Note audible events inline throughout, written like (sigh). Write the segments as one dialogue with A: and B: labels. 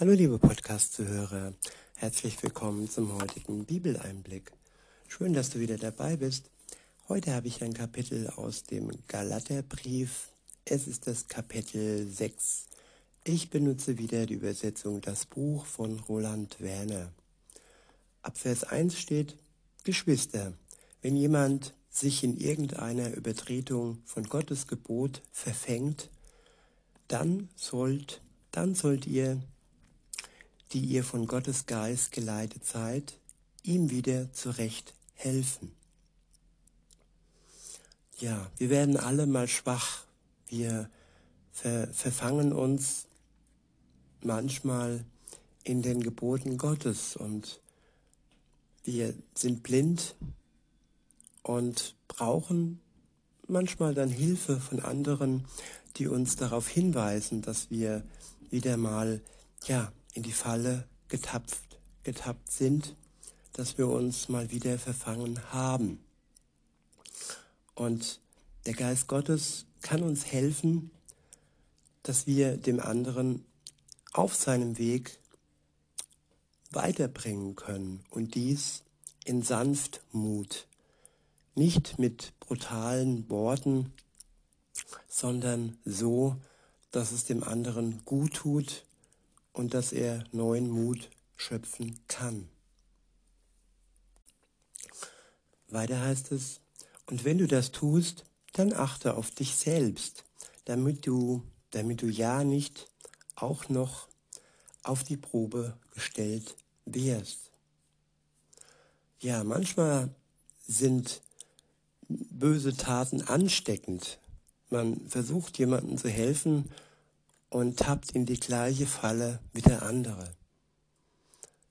A: Hallo liebe Podcast-Zuhörer, herzlich willkommen zum heutigen Bibeleinblick. Schön, dass du wieder dabei bist. Heute habe ich ein Kapitel aus dem Galaterbrief. Es ist das Kapitel 6. Ich benutze wieder die Übersetzung Das Buch von Roland Werner. Ab Vers 1 steht, Geschwister, wenn jemand sich in irgendeiner Übertretung von Gottes Gebot verfängt, dann sollt, dann sollt ihr, die ihr von Gottes Geist geleitet seid, ihm wieder zurecht helfen. Ja, wir werden alle mal schwach. Wir ver verfangen uns manchmal in den Geboten Gottes und wir sind blind und brauchen manchmal dann Hilfe von anderen, die uns darauf hinweisen, dass wir wieder mal ja in die Falle getapft, getappt sind, dass wir uns mal wieder verfangen haben. Und der Geist Gottes kann uns helfen, dass wir dem anderen auf seinem Weg weiterbringen können und dies in Sanftmut nicht mit brutalen Worten, sondern so, dass es dem anderen gut tut und dass er neuen Mut schöpfen kann. Weiter heißt es, und wenn du das tust, dann achte auf dich selbst, damit du, damit du ja nicht auch noch auf die Probe gestellt wirst. Ja, manchmal sind böse Taten ansteckend. Man versucht jemandem zu helfen und tappt in die gleiche Falle wie der andere.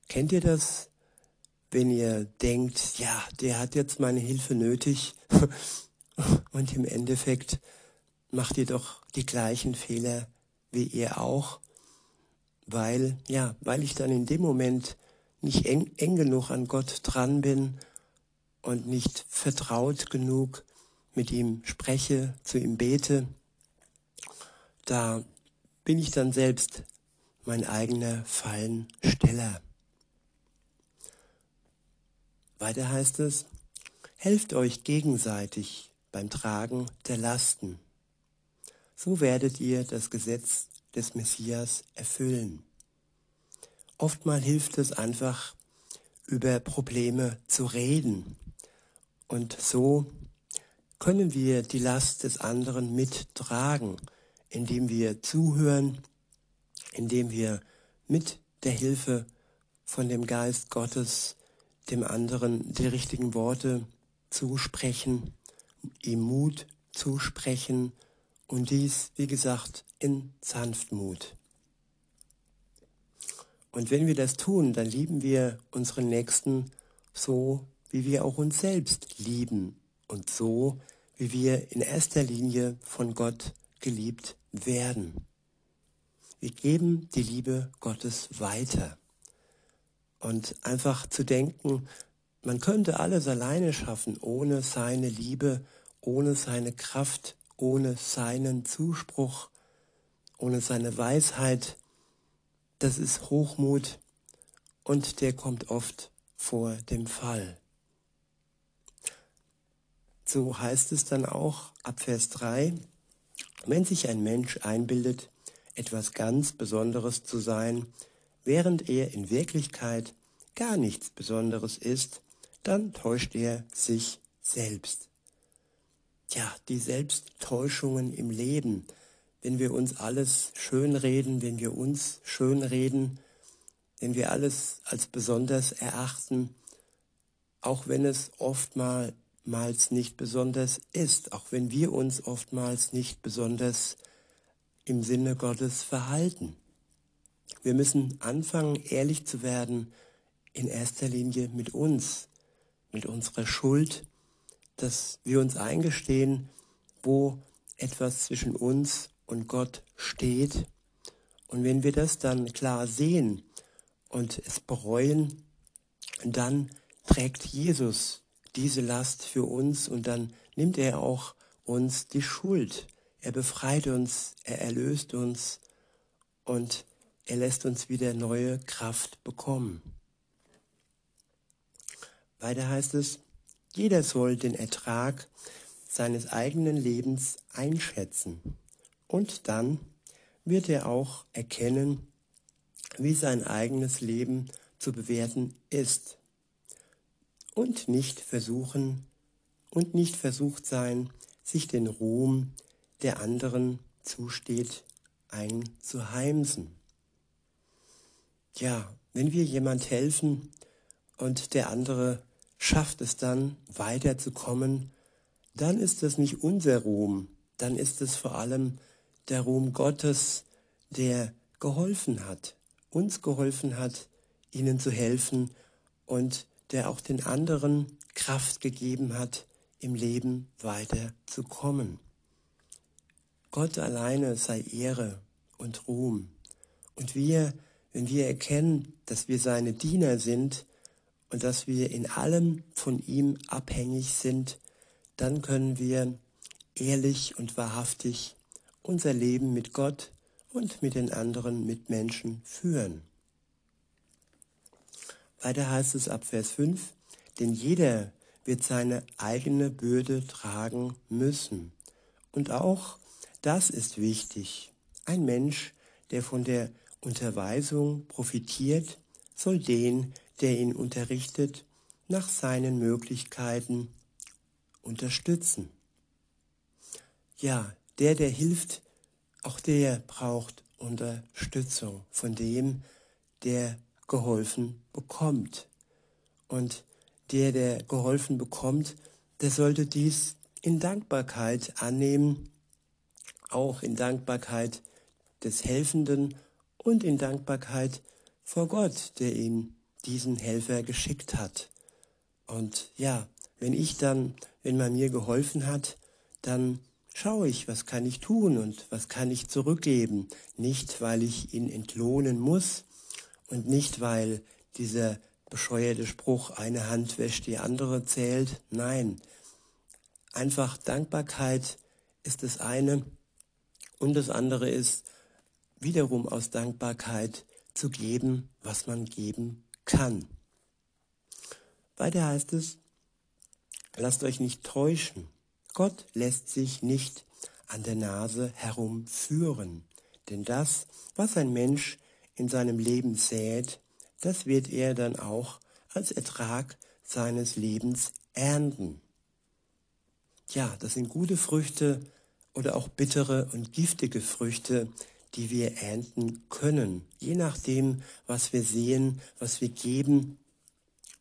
A: Kennt ihr das, wenn ihr denkt, ja, der hat jetzt meine Hilfe nötig (laughs) und im Endeffekt macht ihr doch die gleichen Fehler wie ihr auch, weil, ja, weil ich dann in dem Moment nicht eng, eng genug an Gott dran bin und nicht vertraut genug mit ihm spreche, zu ihm bete, da bin ich dann selbst mein eigener Fallensteller. Weiter heißt es, helft euch gegenseitig beim Tragen der Lasten. So werdet ihr das Gesetz des Messias erfüllen. Oftmal hilft es einfach, über Probleme zu reden, und so können wir die Last des anderen mittragen, indem wir zuhören, indem wir mit der Hilfe von dem Geist Gottes dem anderen die richtigen Worte zusprechen, ihm Mut zusprechen und dies, wie gesagt, in Sanftmut. Und wenn wir das tun, dann lieben wir unseren Nächsten so, wie wir auch uns selbst lieben und so, wie wir in erster Linie von Gott geliebt werden. Wir geben die Liebe Gottes weiter. Und einfach zu denken, man könnte alles alleine schaffen, ohne seine Liebe, ohne seine Kraft, ohne seinen Zuspruch, ohne seine Weisheit, das ist Hochmut und der kommt oft vor dem Fall. So heißt es dann auch ab Vers 3, wenn sich ein Mensch einbildet, etwas ganz Besonderes zu sein, während er in Wirklichkeit gar nichts Besonderes ist, dann täuscht er sich selbst. Ja, die Selbsttäuschungen im Leben, wenn wir uns alles schönreden, wenn wir uns schönreden, wenn wir alles als besonders erachten, auch wenn es oftmals oftmals nicht besonders ist, auch wenn wir uns oftmals nicht besonders im Sinne Gottes verhalten. Wir müssen anfangen, ehrlich zu werden, in erster Linie mit uns, mit unserer Schuld, dass wir uns eingestehen, wo etwas zwischen uns und Gott steht. Und wenn wir das dann klar sehen und es bereuen, dann trägt Jesus diese Last für uns und dann nimmt er auch uns die Schuld. Er befreit uns, er erlöst uns und er lässt uns wieder neue Kraft bekommen. Weiter heißt es, jeder soll den Ertrag seines eigenen Lebens einschätzen und dann wird er auch erkennen, wie sein eigenes Leben zu bewerten ist und nicht versuchen und nicht versucht sein, sich den Ruhm der anderen zusteht, einzuheimsen. Ja, wenn wir jemand helfen und der andere schafft es dann weiterzukommen, dann ist es nicht unser Ruhm, dann ist es vor allem der Ruhm Gottes, der geholfen hat, uns geholfen hat, ihnen zu helfen und der auch den anderen Kraft gegeben hat, im Leben weiterzukommen. Gott alleine sei Ehre und Ruhm. Und wir, wenn wir erkennen, dass wir seine Diener sind und dass wir in allem von ihm abhängig sind, dann können wir ehrlich und wahrhaftig unser Leben mit Gott und mit den anderen Mitmenschen führen. Weiter heißt es ab Vers 5, denn jeder wird seine eigene Bürde tragen müssen. Und auch das ist wichtig. Ein Mensch, der von der Unterweisung profitiert, soll den, der ihn unterrichtet, nach seinen Möglichkeiten unterstützen. Ja, der, der hilft, auch der braucht Unterstützung von dem, der geholfen bekommt. Und der, der geholfen bekommt, der sollte dies in Dankbarkeit annehmen, auch in Dankbarkeit des Helfenden und in Dankbarkeit vor Gott, der ihm diesen Helfer geschickt hat. Und ja, wenn ich dann, wenn man mir geholfen hat, dann schaue ich, was kann ich tun und was kann ich zurückgeben. Nicht, weil ich ihn entlohnen muss und nicht, weil dieser bescheuerte Spruch, eine Hand wäscht die andere zählt. Nein, einfach Dankbarkeit ist das eine und das andere ist wiederum aus Dankbarkeit zu geben, was man geben kann. Weiter heißt es, lasst euch nicht täuschen. Gott lässt sich nicht an der Nase herumführen, denn das, was ein Mensch in seinem Leben sät, das wird er dann auch als Ertrag seines Lebens ernten. Ja, das sind gute Früchte oder auch bittere und giftige Früchte, die wir ernten können, je nachdem, was wir sehen, was wir geben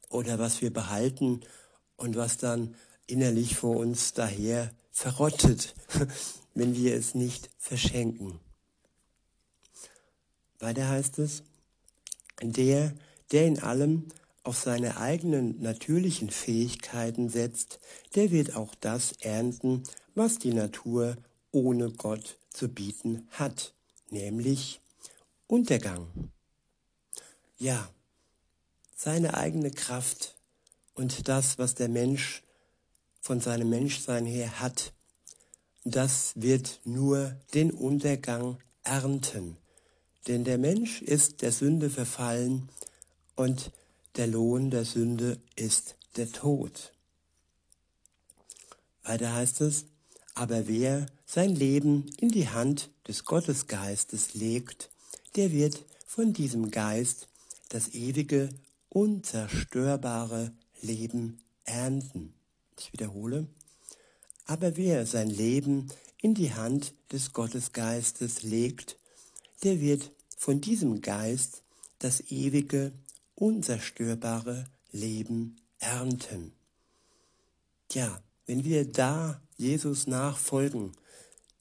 A: oder was wir behalten und was dann innerlich vor uns daher verrottet, (laughs) wenn wir es nicht verschenken. Weiter heißt es, der, der in allem auf seine eigenen natürlichen Fähigkeiten setzt, der wird auch das ernten, was die Natur ohne Gott zu bieten hat, nämlich Untergang. Ja, seine eigene Kraft und das, was der Mensch von seinem Menschsein her hat, das wird nur den Untergang ernten. Denn der Mensch ist der Sünde verfallen und der Lohn der Sünde ist der Tod. Weiter heißt es, aber wer sein Leben in die Hand des Gottesgeistes legt, der wird von diesem Geist das ewige, unzerstörbare Leben ernten. Ich wiederhole, aber wer sein Leben in die Hand des Gottesgeistes legt, der wird von diesem Geist das ewige, unzerstörbare Leben ernten. Tja, wenn wir da Jesus nachfolgen,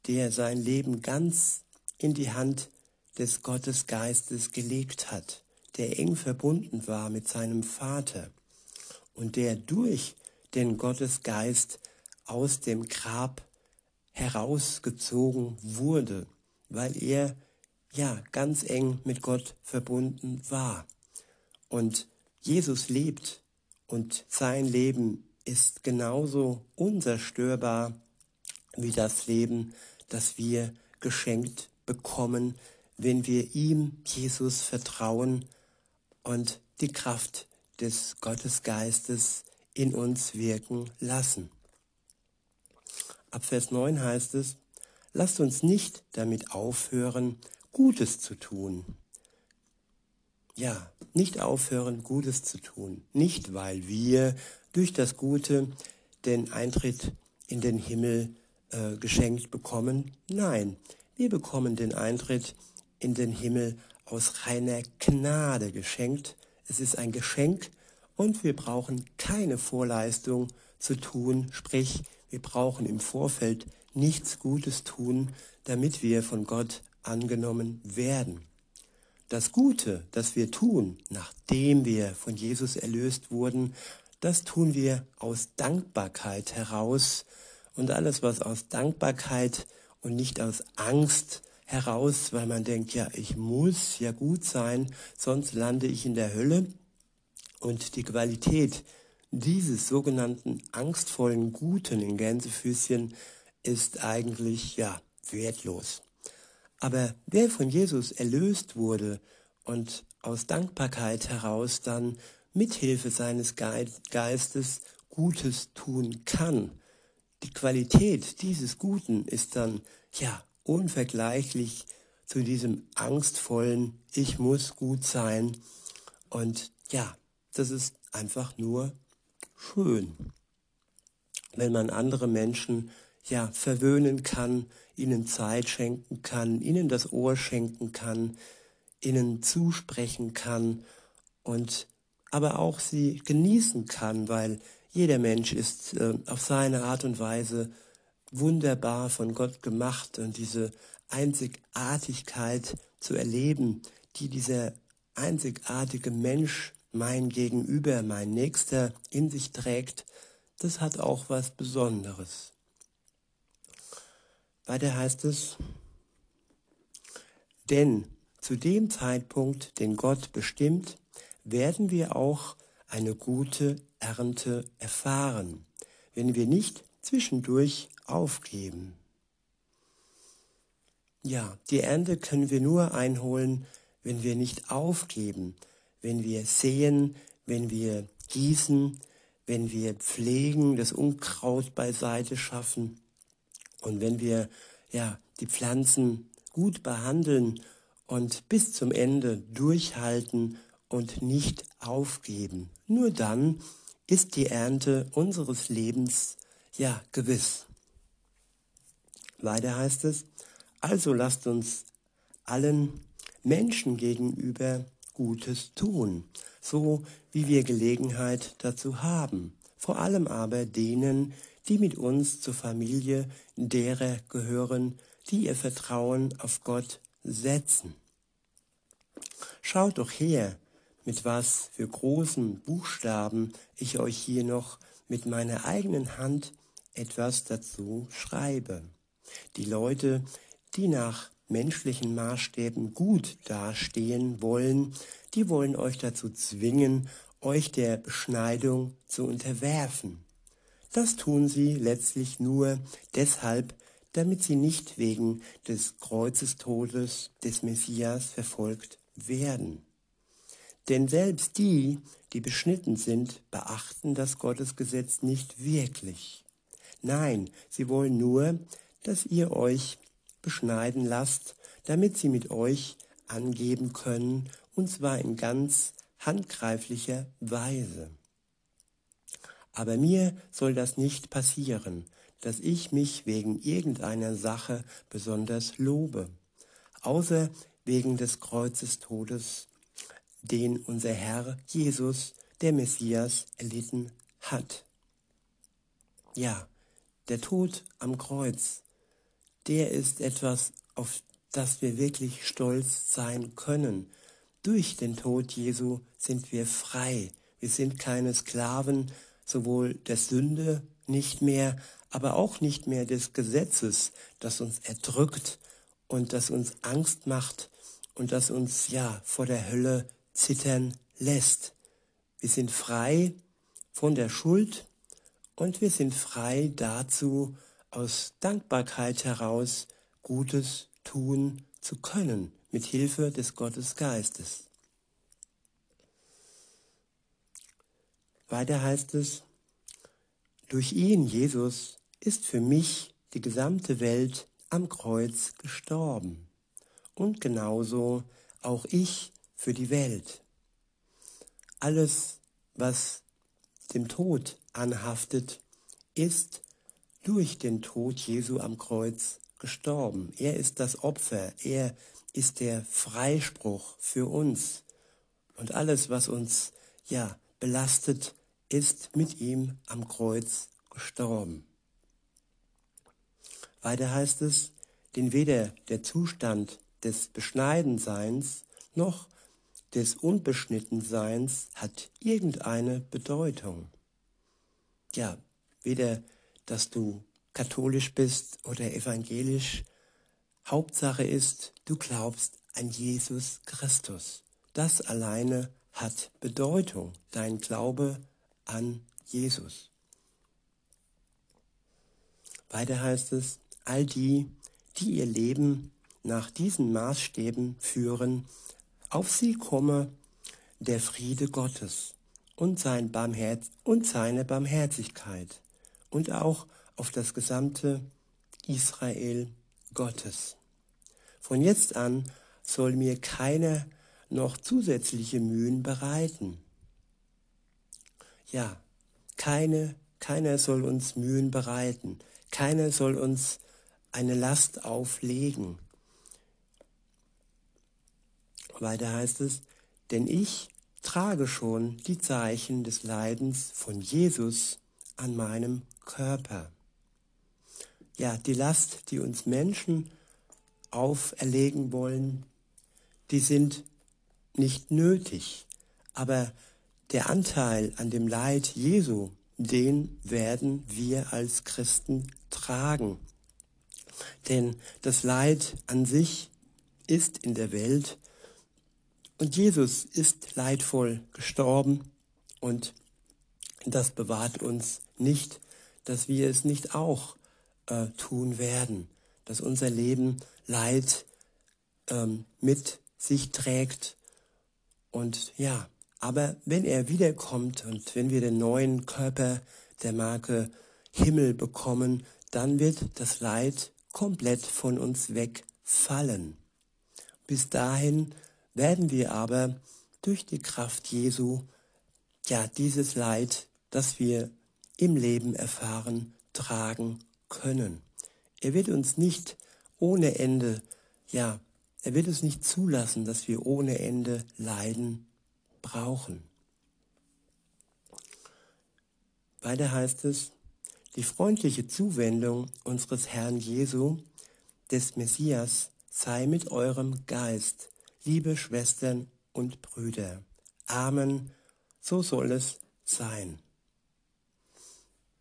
A: der sein Leben ganz in die Hand des Gottesgeistes gelegt hat, der eng verbunden war mit seinem Vater und der durch den Gottesgeist aus dem Grab herausgezogen wurde, weil er ja ganz eng mit Gott verbunden war. Und Jesus lebt und sein Leben ist genauso unzerstörbar wie das Leben, das wir geschenkt bekommen, wenn wir ihm, Jesus, vertrauen und die Kraft des Gottesgeistes in uns wirken lassen. Ab Vers 9 heißt es, lasst uns nicht damit aufhören, Gutes zu tun. Ja, nicht aufhören, Gutes zu tun. Nicht, weil wir durch das Gute den Eintritt in den Himmel äh, geschenkt bekommen. Nein, wir bekommen den Eintritt in den Himmel aus reiner Gnade geschenkt. Es ist ein Geschenk und wir brauchen keine Vorleistung zu tun, sprich wir brauchen im Vorfeld nichts Gutes tun, damit wir von Gott angenommen werden. Das Gute, das wir tun, nachdem wir von Jesus erlöst wurden, das tun wir aus Dankbarkeit heraus. Und alles, was aus Dankbarkeit und nicht aus Angst heraus, weil man denkt, ja, ich muss ja gut sein, sonst lande ich in der Hölle. Und die Qualität dieses sogenannten angstvollen Guten in Gänsefüßchen ist eigentlich, ja, wertlos. Aber wer von Jesus erlöst wurde und aus Dankbarkeit heraus dann mithilfe seines Geistes Gutes tun kann, die Qualität dieses Guten ist dann, ja, unvergleichlich zu diesem angstvollen, ich muss gut sein. Und ja, das ist einfach nur schön, wenn man andere Menschen ja verwöhnen kann, ihnen Zeit schenken kann, ihnen das Ohr schenken kann, ihnen zusprechen kann und aber auch sie genießen kann, weil jeder Mensch ist äh, auf seine Art und Weise wunderbar von Gott gemacht und diese Einzigartigkeit zu erleben, die dieser einzigartige Mensch mein Gegenüber, mein Nächster in sich trägt, das hat auch was Besonderes. Weiter heißt es, denn zu dem Zeitpunkt, den Gott bestimmt, werden wir auch eine gute Ernte erfahren, wenn wir nicht zwischendurch aufgeben. Ja, die Ernte können wir nur einholen, wenn wir nicht aufgeben, wenn wir sehen, wenn wir gießen, wenn wir pflegen, das Unkraut beiseite schaffen und wenn wir ja die Pflanzen gut behandeln und bis zum Ende durchhalten und nicht aufgeben. Nur dann ist die Ernte unseres Lebens ja gewiss. Weiter heißt es, also lasst uns allen Menschen gegenüber Gutes tun, so wie wir Gelegenheit dazu haben, vor allem aber denen, die mit uns zur Familie derer gehören, die ihr Vertrauen auf Gott setzen. Schaut doch her, mit was für großen Buchstaben ich euch hier noch mit meiner eigenen Hand etwas dazu schreibe. Die Leute, die nach menschlichen Maßstäben gut dastehen wollen, die wollen euch dazu zwingen, euch der Beschneidung zu unterwerfen. Das tun sie letztlich nur deshalb, damit sie nicht wegen des Kreuzestodes des Messias verfolgt werden. Denn selbst die, die beschnitten sind, beachten das Gottesgesetz nicht wirklich. Nein, sie wollen nur, dass ihr euch beschneiden lasst, damit sie mit euch angeben können, und zwar in ganz handgreiflicher Weise. Aber mir soll das nicht passieren, dass ich mich wegen irgendeiner Sache besonders lobe, außer wegen des Kreuzestodes, den unser Herr Jesus, der Messias, erlitten hat. Ja, der Tod am Kreuz, der ist etwas, auf das wir wirklich stolz sein können. Durch den Tod Jesu sind wir frei. Wir sind keine Sklaven sowohl der Sünde nicht mehr, aber auch nicht mehr des Gesetzes, das uns erdrückt und das uns Angst macht und das uns ja vor der Hölle zittern lässt. Wir sind frei von der Schuld und wir sind frei dazu, aus Dankbarkeit heraus Gutes tun zu können, mit Hilfe des Gottesgeistes. Weiter heißt es, durch ihn, Jesus, ist für mich die gesamte Welt am Kreuz gestorben und genauso auch ich für die Welt. Alles, was dem Tod anhaftet, ist durch den Tod Jesu am Kreuz gestorben. Er ist das Opfer, er ist der Freispruch für uns. Und alles, was uns ja belastet, ist mit ihm am Kreuz gestorben. Weiter heißt es, denn weder der Zustand des Beschneidenseins noch des Unbeschnittenseins hat irgendeine Bedeutung. Ja, weder, dass du katholisch bist oder evangelisch, Hauptsache ist, du glaubst an Jesus Christus. Das alleine hat Bedeutung, dein Glaube an Jesus. Weiter heißt es, all die, die ihr Leben nach diesen Maßstäben führen, auf sie komme der Friede Gottes und, sein Barmherz und seine Barmherzigkeit und auch auf das gesamte Israel Gottes. Von jetzt an soll mir keiner noch zusätzliche Mühen bereiten. Ja, keine, keiner soll uns Mühen bereiten, keiner soll uns eine Last auflegen. Weiter heißt es, denn ich trage schon die Zeichen des Leidens von Jesus an meinem Körper. Ja, die Last, die uns Menschen auferlegen wollen, die sind nicht nötig. Aber der Anteil an dem Leid Jesu, den werden wir als Christen tragen. Denn das Leid an sich ist in der Welt und Jesus ist leidvoll gestorben und das bewahrt uns nicht, dass wir es nicht auch äh, tun werden, dass unser Leben Leid ähm, mit sich trägt. Und ja, aber wenn er wiederkommt und wenn wir den neuen Körper der Marke Himmel bekommen, dann wird das Leid komplett von uns wegfallen. Bis dahin werden wir aber durch die Kraft Jesu ja dieses Leid, das wir im Leben erfahren, tragen können. Er wird uns nicht ohne Ende, ja, er wird es nicht zulassen, dass wir ohne Ende leiden brauchen. Weiter heißt es, die freundliche Zuwendung unseres Herrn Jesu, des Messias, sei mit eurem Geist, liebe Schwestern und Brüder. Amen. So soll es sein.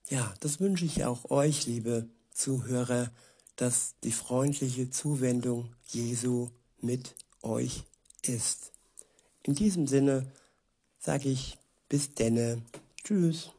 A: Ja, das wünsche ich auch euch, liebe Zuhörer, dass die freundliche Zuwendung Jesu mit euch ist. In diesem Sinne sage ich bis denne. Tschüss.